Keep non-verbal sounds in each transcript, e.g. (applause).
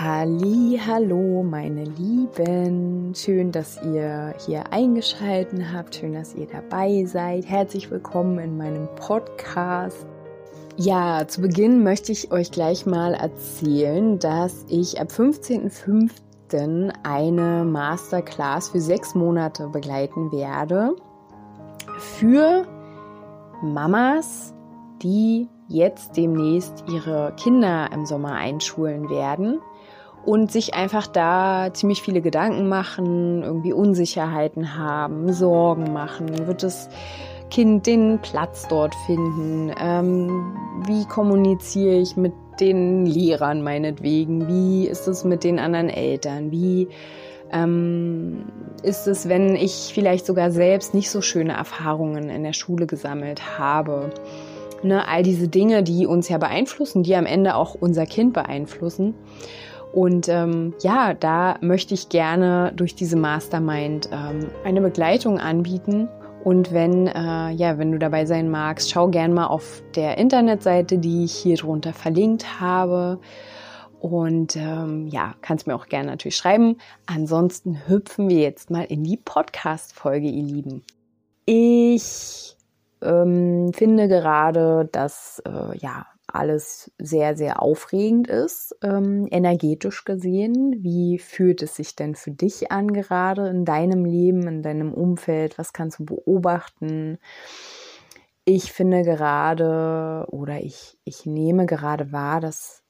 Halli, hallo, meine Lieben. Schön, dass ihr hier eingeschaltet habt. Schön, dass ihr dabei seid. Herzlich willkommen in meinem Podcast. Ja, zu Beginn möchte ich euch gleich mal erzählen, dass ich ab 15.05. eine Masterclass für sechs Monate begleiten werde. Für Mamas, die jetzt demnächst ihre Kinder im Sommer einschulen werden und sich einfach da ziemlich viele Gedanken machen, irgendwie Unsicherheiten haben, Sorgen machen. Wird das Kind den Platz dort finden? Ähm, wie kommuniziere ich mit den Lehrern meinetwegen? Wie ist es mit den anderen Eltern? Wie ähm, ist es, wenn ich vielleicht sogar selbst nicht so schöne Erfahrungen in der Schule gesammelt habe? Ne, all diese Dinge, die uns ja beeinflussen, die am Ende auch unser Kind beeinflussen. Und ähm, ja, da möchte ich gerne durch diese Mastermind ähm, eine Begleitung anbieten. Und wenn, äh, ja, wenn du dabei sein magst, schau gern mal auf der Internetseite, die ich hier drunter verlinkt habe. Und ähm, ja, kannst mir auch gerne natürlich schreiben. Ansonsten hüpfen wir jetzt mal in die Podcast-Folge, ihr Lieben. Ich ähm, finde gerade, dass äh, ja alles sehr, sehr aufregend ist, ähm, energetisch gesehen. Wie fühlt es sich denn für dich an, gerade in deinem Leben, in deinem Umfeld? Was kannst du beobachten? Ich finde gerade oder ich, ich nehme gerade wahr, dass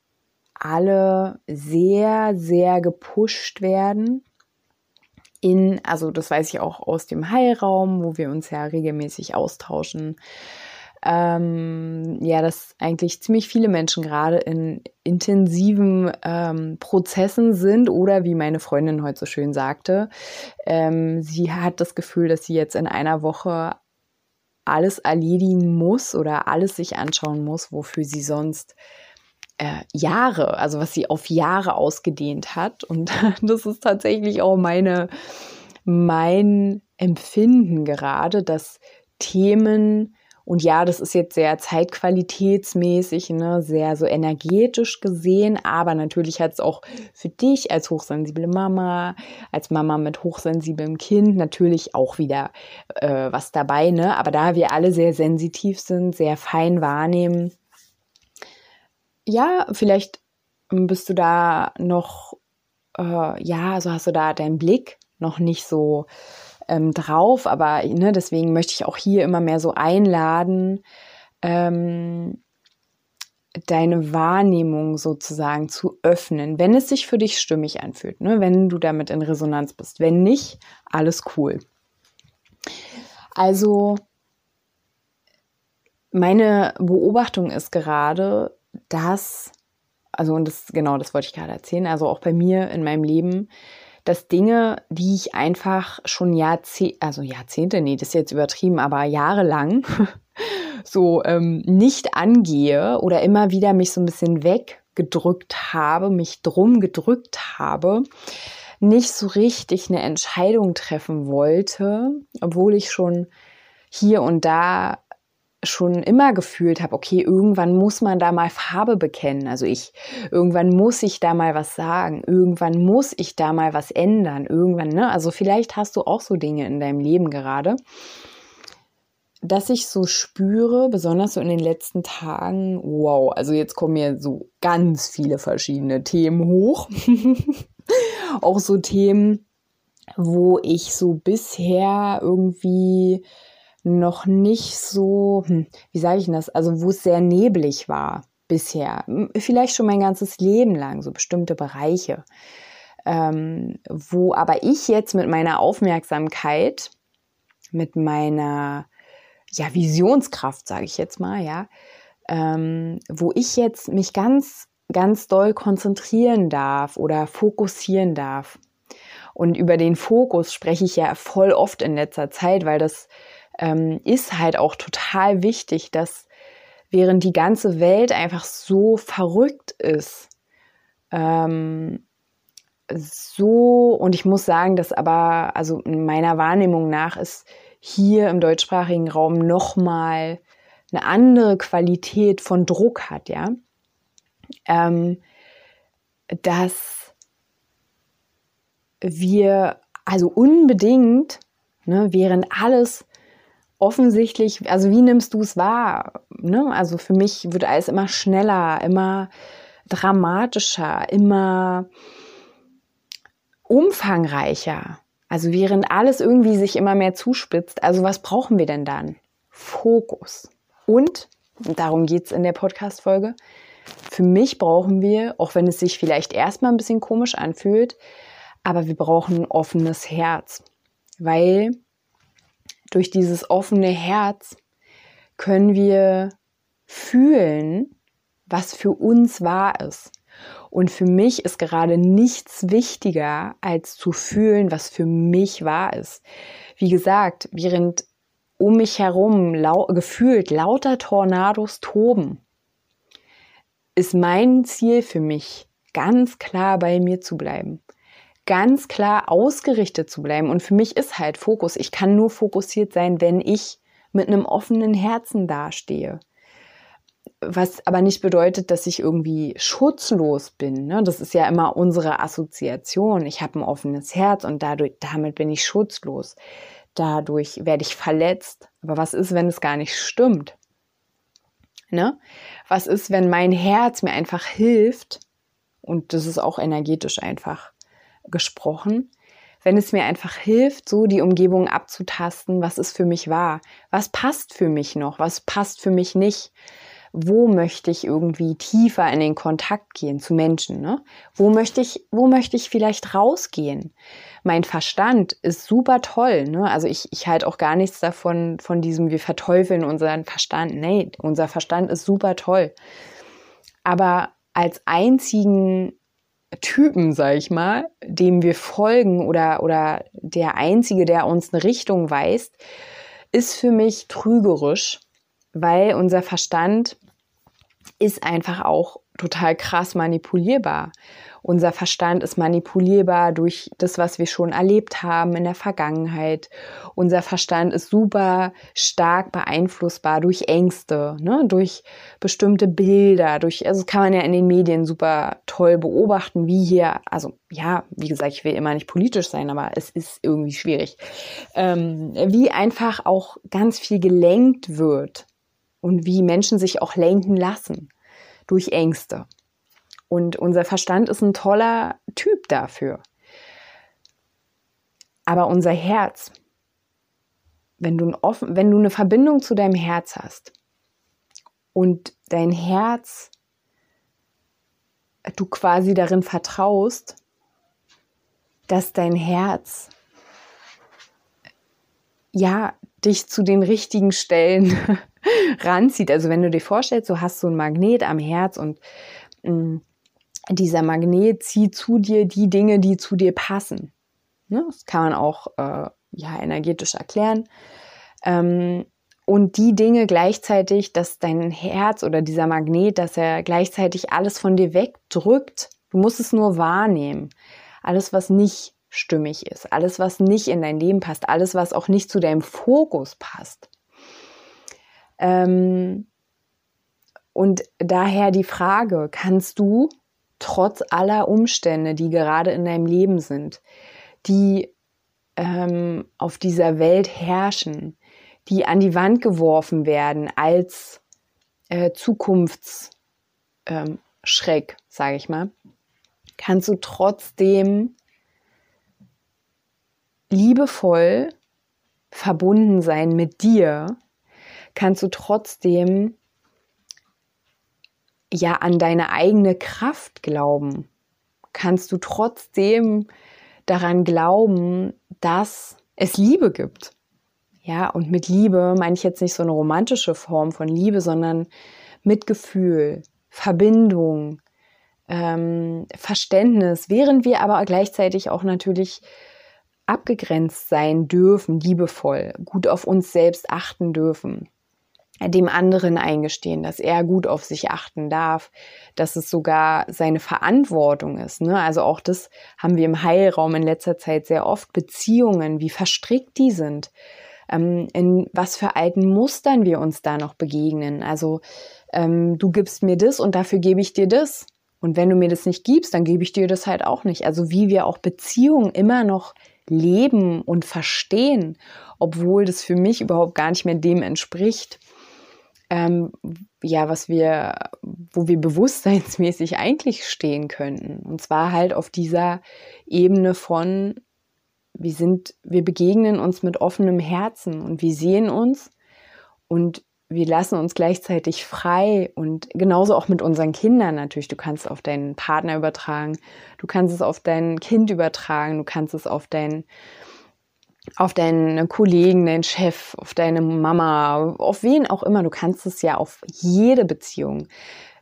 alle sehr, sehr gepusht werden. In, also das weiß ich auch aus dem Heilraum, wo wir uns ja regelmäßig austauschen ähm, ja, dass eigentlich ziemlich viele Menschen gerade in intensiven ähm, Prozessen sind oder wie meine Freundin heute so schön sagte, ähm, sie hat das Gefühl, dass sie jetzt in einer Woche alles erledigen muss oder alles sich anschauen muss, wofür sie sonst äh, Jahre, also was sie auf Jahre ausgedehnt hat. Und (laughs) das ist tatsächlich auch meine, mein Empfinden gerade, dass Themen, und ja, das ist jetzt sehr zeitqualitätsmäßig, ne, sehr so energetisch gesehen, aber natürlich hat es auch für dich als hochsensible Mama, als Mama mit hochsensiblem Kind natürlich auch wieder äh, was dabei, ne? Aber da wir alle sehr sensitiv sind, sehr fein wahrnehmen, ja, vielleicht bist du da noch, äh, ja, so hast du da deinen Blick noch nicht so ähm, drauf, aber ne, deswegen möchte ich auch hier immer mehr so einladen, ähm, deine Wahrnehmung sozusagen zu öffnen, wenn es sich für dich stimmig anfühlt, ne? wenn du damit in Resonanz bist. Wenn nicht, alles cool. Also meine Beobachtung ist gerade, dass, also und das genau, das wollte ich gerade erzählen, also auch bei mir in meinem Leben, dass Dinge, die ich einfach schon Jahrzehnte, also Jahrzehnte, nee, das ist jetzt übertrieben, aber jahrelang (laughs) so ähm, nicht angehe oder immer wieder mich so ein bisschen weggedrückt habe, mich drum gedrückt habe, nicht so richtig eine Entscheidung treffen wollte, obwohl ich schon hier und da schon immer gefühlt habe, okay, irgendwann muss man da mal Farbe bekennen. Also ich, irgendwann muss ich da mal was sagen, irgendwann muss ich da mal was ändern, irgendwann, ne? Also vielleicht hast du auch so Dinge in deinem Leben gerade, dass ich so spüre, besonders so in den letzten Tagen, wow, also jetzt kommen mir so ganz viele verschiedene Themen hoch. (laughs) auch so Themen, wo ich so bisher irgendwie noch nicht so, hm, wie sage ich denn das, also wo es sehr neblig war bisher, vielleicht schon mein ganzes Leben lang, so bestimmte Bereiche, ähm, wo aber ich jetzt mit meiner Aufmerksamkeit, mit meiner ja, Visionskraft, sage ich jetzt mal, ja, ähm, wo ich jetzt mich ganz, ganz doll konzentrieren darf oder fokussieren darf. Und über den Fokus spreche ich ja voll oft in letzter Zeit, weil das ähm, ist halt auch total wichtig, dass während die ganze Welt einfach so verrückt ist, ähm, so, und ich muss sagen, dass aber, also in meiner Wahrnehmung nach ist hier im deutschsprachigen Raum nochmal eine andere Qualität von Druck hat, ja. Ähm, dass wir also unbedingt, ne, während alles offensichtlich, also wie nimmst du es wahr? Ne? Also für mich wird alles immer schneller, immer dramatischer, immer umfangreicher. Also während alles irgendwie sich immer mehr zuspitzt, also was brauchen wir denn dann? Fokus. Und, darum geht es in der Podcast-Folge, für mich brauchen wir, auch wenn es sich vielleicht erstmal ein bisschen komisch anfühlt, aber wir brauchen ein offenes Herz. Weil durch dieses offene Herz können wir fühlen, was für uns wahr ist. Und für mich ist gerade nichts wichtiger, als zu fühlen, was für mich wahr ist. Wie gesagt, während um mich herum lau gefühlt lauter Tornados toben, ist mein Ziel für mich ganz klar bei mir zu bleiben ganz klar ausgerichtet zu bleiben. Und für mich ist halt Fokus. Ich kann nur fokussiert sein, wenn ich mit einem offenen Herzen dastehe. Was aber nicht bedeutet, dass ich irgendwie schutzlos bin. Ne? Das ist ja immer unsere Assoziation. Ich habe ein offenes Herz und dadurch, damit bin ich schutzlos. Dadurch werde ich verletzt. Aber was ist, wenn es gar nicht stimmt? Ne? Was ist, wenn mein Herz mir einfach hilft? Und das ist auch energetisch einfach gesprochen, wenn es mir einfach hilft, so die Umgebung abzutasten, was ist für mich wahr, was passt für mich noch, was passt für mich nicht, wo möchte ich irgendwie tiefer in den Kontakt gehen zu Menschen, ne? Wo möchte ich, wo möchte ich vielleicht rausgehen? Mein Verstand ist super toll, ne? Also ich, ich halte auch gar nichts davon, von diesem, wir verteufeln unseren Verstand. Nee, unser Verstand ist super toll. Aber als einzigen Typen, sag ich mal, dem wir folgen oder, oder der einzige, der uns eine Richtung weist, ist für mich trügerisch, weil unser Verstand ist einfach auch total krass manipulierbar. Unser Verstand ist manipulierbar durch das, was wir schon erlebt haben in der Vergangenheit. Unser Verstand ist super stark beeinflussbar durch Ängste, ne? durch bestimmte Bilder, durch, also das kann man ja in den Medien super toll beobachten, wie hier, also ja, wie gesagt, ich will immer nicht politisch sein, aber es ist irgendwie schwierig, ähm, wie einfach auch ganz viel gelenkt wird und wie Menschen sich auch lenken lassen durch Ängste. Und unser Verstand ist ein toller Typ dafür. Aber unser Herz, wenn du, ein offen, wenn du eine Verbindung zu deinem Herz hast und dein Herz, du quasi darin vertraust, dass dein Herz ja dich zu den richtigen Stellen (laughs) ranzieht. Also wenn du dir vorstellst, du hast so ein Magnet am Herz und mh, mm, dieser Magnet zieht zu dir die Dinge, die zu dir passen. Ne? Das kann man auch äh, ja, energetisch erklären. Ähm, und die Dinge gleichzeitig, dass dein Herz oder dieser Magnet, dass er gleichzeitig alles von dir wegdrückt. Du musst es nur wahrnehmen. Alles, was nicht stimmig ist, alles, was nicht in dein Leben passt, alles, was auch nicht zu deinem Fokus passt. Ähm, und daher die Frage, kannst du trotz aller Umstände, die gerade in deinem Leben sind, die ähm, auf dieser Welt herrschen, die an die Wand geworfen werden als äh, Zukunftsschreck, ähm, sage ich mal, kannst du trotzdem liebevoll verbunden sein mit dir, kannst du trotzdem ja an deine eigene Kraft glauben? Kannst du trotzdem daran glauben, dass es Liebe gibt? Ja, und mit Liebe meine ich jetzt nicht so eine romantische Form von Liebe, sondern Mitgefühl, Verbindung, ähm, Verständnis, während wir aber gleichzeitig auch natürlich abgegrenzt sein dürfen, liebevoll, gut auf uns selbst achten dürfen, dem anderen eingestehen, dass er gut auf sich achten darf, dass es sogar seine Verantwortung ist. Ne? Also auch das haben wir im Heilraum in letzter Zeit sehr oft, Beziehungen, wie verstrickt die sind, ähm, in was für alten Mustern wir uns da noch begegnen. Also ähm, du gibst mir das und dafür gebe ich dir das. Und wenn du mir das nicht gibst, dann gebe ich dir das halt auch nicht. Also wie wir auch Beziehungen immer noch leben und verstehen, obwohl das für mich überhaupt gar nicht mehr dem entspricht, ähm, ja, was wir, wo wir bewusstseinsmäßig eigentlich stehen könnten. Und zwar halt auf dieser Ebene von, wir sind, wir begegnen uns mit offenem Herzen und wir sehen uns und wir lassen uns gleichzeitig frei und genauso auch mit unseren Kindern natürlich. Du kannst es auf deinen Partner übertragen, du kannst es auf dein Kind übertragen, du kannst es auf deinen auf deinen Kollegen, deinen Chef, auf deine Mama, auf wen auch immer. Du kannst es ja auf jede Beziehung.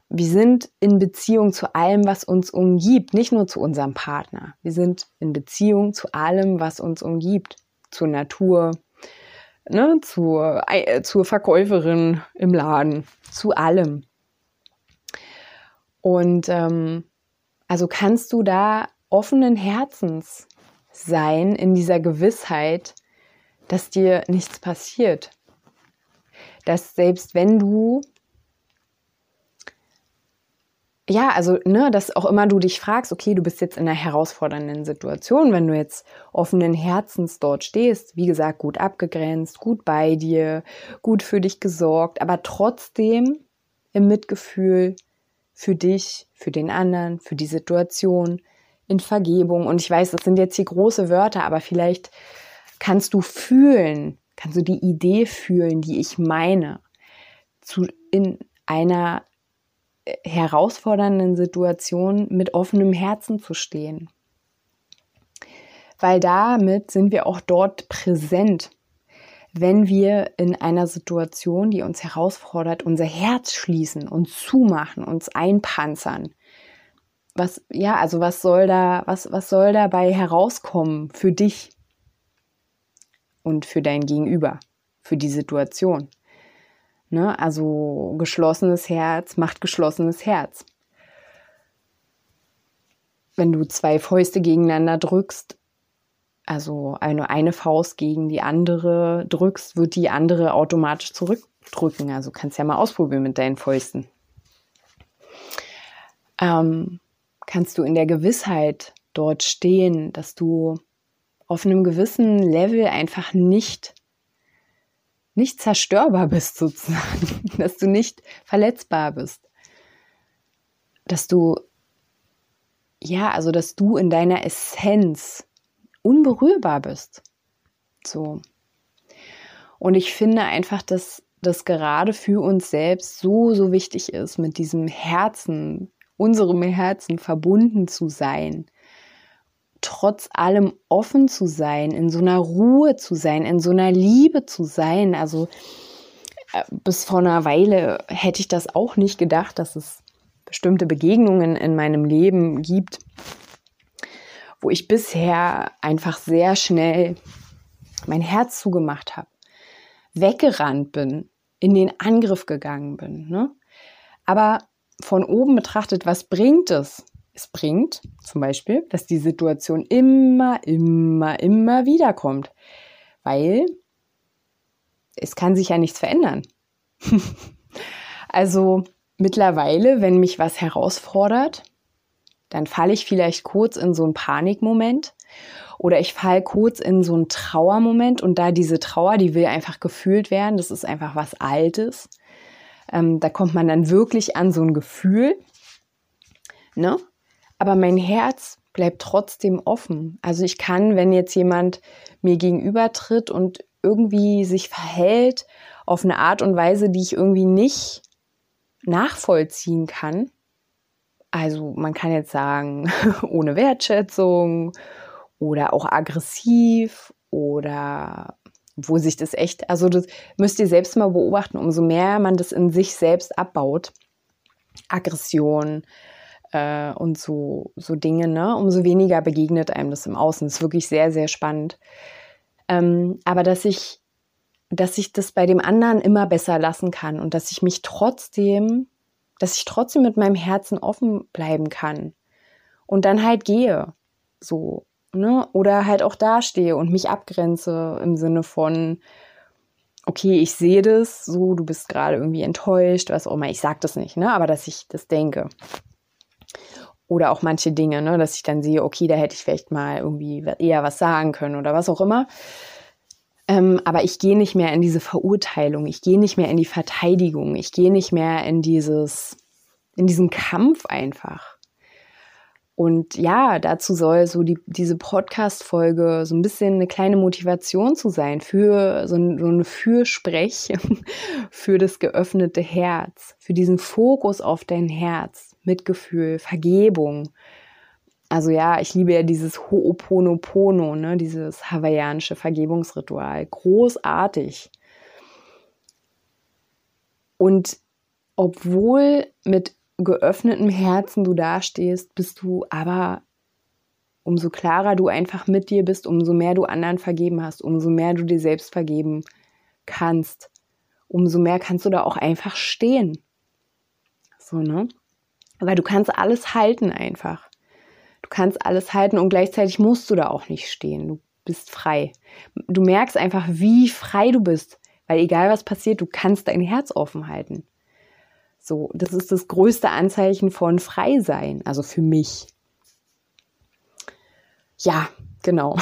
Wir sind in Beziehung zu allem, was uns umgibt, nicht nur zu unserem Partner. Wir sind in Beziehung zu allem, was uns umgibt. Zur Natur, ne, zur, äh, zur Verkäuferin im Laden, zu allem. Und ähm, also kannst du da offenen Herzens sein in dieser Gewissheit, dass dir nichts passiert. Dass selbst wenn du ja, also, ne, dass auch immer du dich fragst, okay, du bist jetzt in einer herausfordernden Situation, wenn du jetzt offenen Herzens dort stehst, wie gesagt, gut abgegrenzt, gut bei dir, gut für dich gesorgt, aber trotzdem im Mitgefühl für dich, für den anderen, für die Situation, in Vergebung. Und ich weiß, das sind jetzt hier große Wörter, aber vielleicht kannst du fühlen, kannst du die Idee fühlen, die ich meine, zu, in einer äh, herausfordernden Situation mit offenem Herzen zu stehen. Weil damit sind wir auch dort präsent, wenn wir in einer Situation, die uns herausfordert, unser Herz schließen, uns zumachen, uns einpanzern, was, ja, also was soll da, was, was soll dabei herauskommen für dich und für dein Gegenüber, für die Situation? Ne? Also geschlossenes Herz macht geschlossenes Herz. Wenn du zwei Fäuste gegeneinander drückst, also eine, eine Faust gegen die andere drückst, wird die andere automatisch zurückdrücken. Also kannst ja mal ausprobieren mit deinen Fäusten. Ähm, kannst du in der Gewissheit dort stehen, dass du auf einem gewissen Level einfach nicht nicht zerstörbar bist (laughs) sozusagen, dass du nicht verletzbar bist, dass du ja, also dass du in deiner Essenz unberührbar bist. So. Und ich finde einfach, dass das gerade für uns selbst so, so wichtig ist, mit diesem Herzen unserem Herzen verbunden zu sein, trotz allem offen zu sein, in so einer Ruhe zu sein, in so einer Liebe zu sein. Also äh, bis vor einer Weile hätte ich das auch nicht gedacht, dass es bestimmte Begegnungen in meinem Leben gibt, wo ich bisher einfach sehr schnell mein Herz zugemacht habe, weggerannt bin, in den Angriff gegangen bin. Ne? Aber von oben betrachtet, was bringt es? Es bringt zum Beispiel, dass die Situation immer, immer, immer wieder kommt, weil es kann sich ja nichts verändern. (laughs) also mittlerweile, wenn mich was herausfordert, dann falle ich vielleicht kurz in so einen Panikmoment oder ich falle kurz in so einen Trauermoment und da diese Trauer, die will einfach gefühlt werden, das ist einfach was Altes. Ähm, da kommt man dann wirklich an so ein Gefühl. Ne? Aber mein Herz bleibt trotzdem offen. Also ich kann, wenn jetzt jemand mir gegenüber tritt und irgendwie sich verhält auf eine Art und Weise, die ich irgendwie nicht nachvollziehen kann. Also man kann jetzt sagen, (laughs) ohne Wertschätzung oder auch aggressiv oder wo sich das echt, also das müsst ihr selbst mal beobachten, umso mehr man das in sich selbst abbaut, Aggression, äh, und so, so Dinge, ne? umso weniger begegnet einem das im Außen. Das ist wirklich sehr, sehr spannend. Ähm, aber dass ich, dass ich das bei dem anderen immer besser lassen kann und dass ich mich trotzdem, dass ich trotzdem mit meinem Herzen offen bleiben kann und dann halt gehe. So, ne? Oder halt auch dastehe und mich abgrenze im Sinne von, okay, ich sehe das, so, du bist gerade irgendwie enttäuscht, was auch immer. Ich sage das nicht, ne? Aber dass ich das denke. Oder auch manche Dinge, ne? dass ich dann sehe, okay, da hätte ich vielleicht mal irgendwie eher was sagen können oder was auch immer. Ähm, aber ich gehe nicht mehr in diese Verurteilung, ich gehe nicht mehr in die Verteidigung, ich gehe nicht mehr in dieses, in diesen Kampf einfach. Und ja, dazu soll so die, diese Podcast-Folge so ein bisschen eine kleine Motivation zu sein für so ein, so ein Fürsprech (laughs) für das geöffnete Herz, für diesen Fokus auf dein Herz, Mitgefühl, Vergebung. Also ja, ich liebe ja dieses Ho'oponopono, ne, dieses hawaiianische Vergebungsritual. Großartig. Und obwohl mit geöffnetem Herzen du dastehst, bist du aber umso klarer du einfach mit dir bist, umso mehr du anderen vergeben hast, umso mehr du dir selbst vergeben kannst, umso mehr kannst du da auch einfach stehen. So, ne? Weil du kannst alles halten einfach. Du kannst alles halten und gleichzeitig musst du da auch nicht stehen. Du bist frei. Du merkst einfach, wie frei du bist, weil egal was passiert, du kannst dein Herz offen halten. So, das ist das größte Anzeichen von Freisein, also für mich. Ja, genau.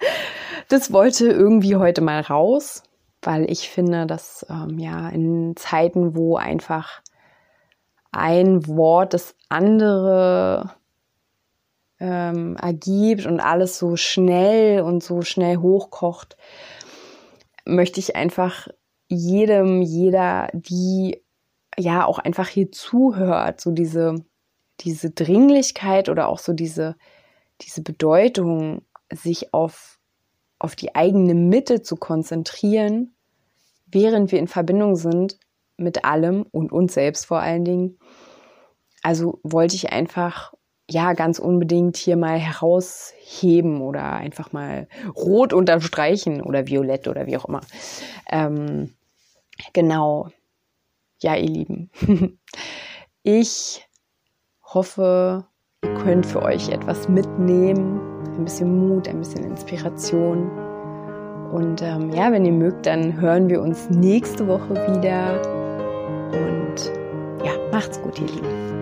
(laughs) das wollte irgendwie heute mal raus, weil ich finde, dass ähm, ja in Zeiten, wo einfach ein Wort das andere ähm, ergibt und alles so schnell und so schnell hochkocht, möchte ich einfach jedem, jeder, die ja auch einfach hier zuhört, so diese, diese Dringlichkeit oder auch so diese, diese Bedeutung, sich auf, auf die eigene Mitte zu konzentrieren, während wir in Verbindung sind mit allem und uns selbst vor allen Dingen. Also wollte ich einfach ja ganz unbedingt hier mal herausheben oder einfach mal rot unterstreichen oder violett oder wie auch immer. Ähm, genau, ja, ihr Lieben, (laughs) ich hoffe, ihr könnt für euch etwas mitnehmen, ein bisschen Mut, ein bisschen Inspiration. Und ähm, ja, wenn ihr mögt, dann hören wir uns nächste Woche wieder. Und ja, macht's gut, ihr Lieben.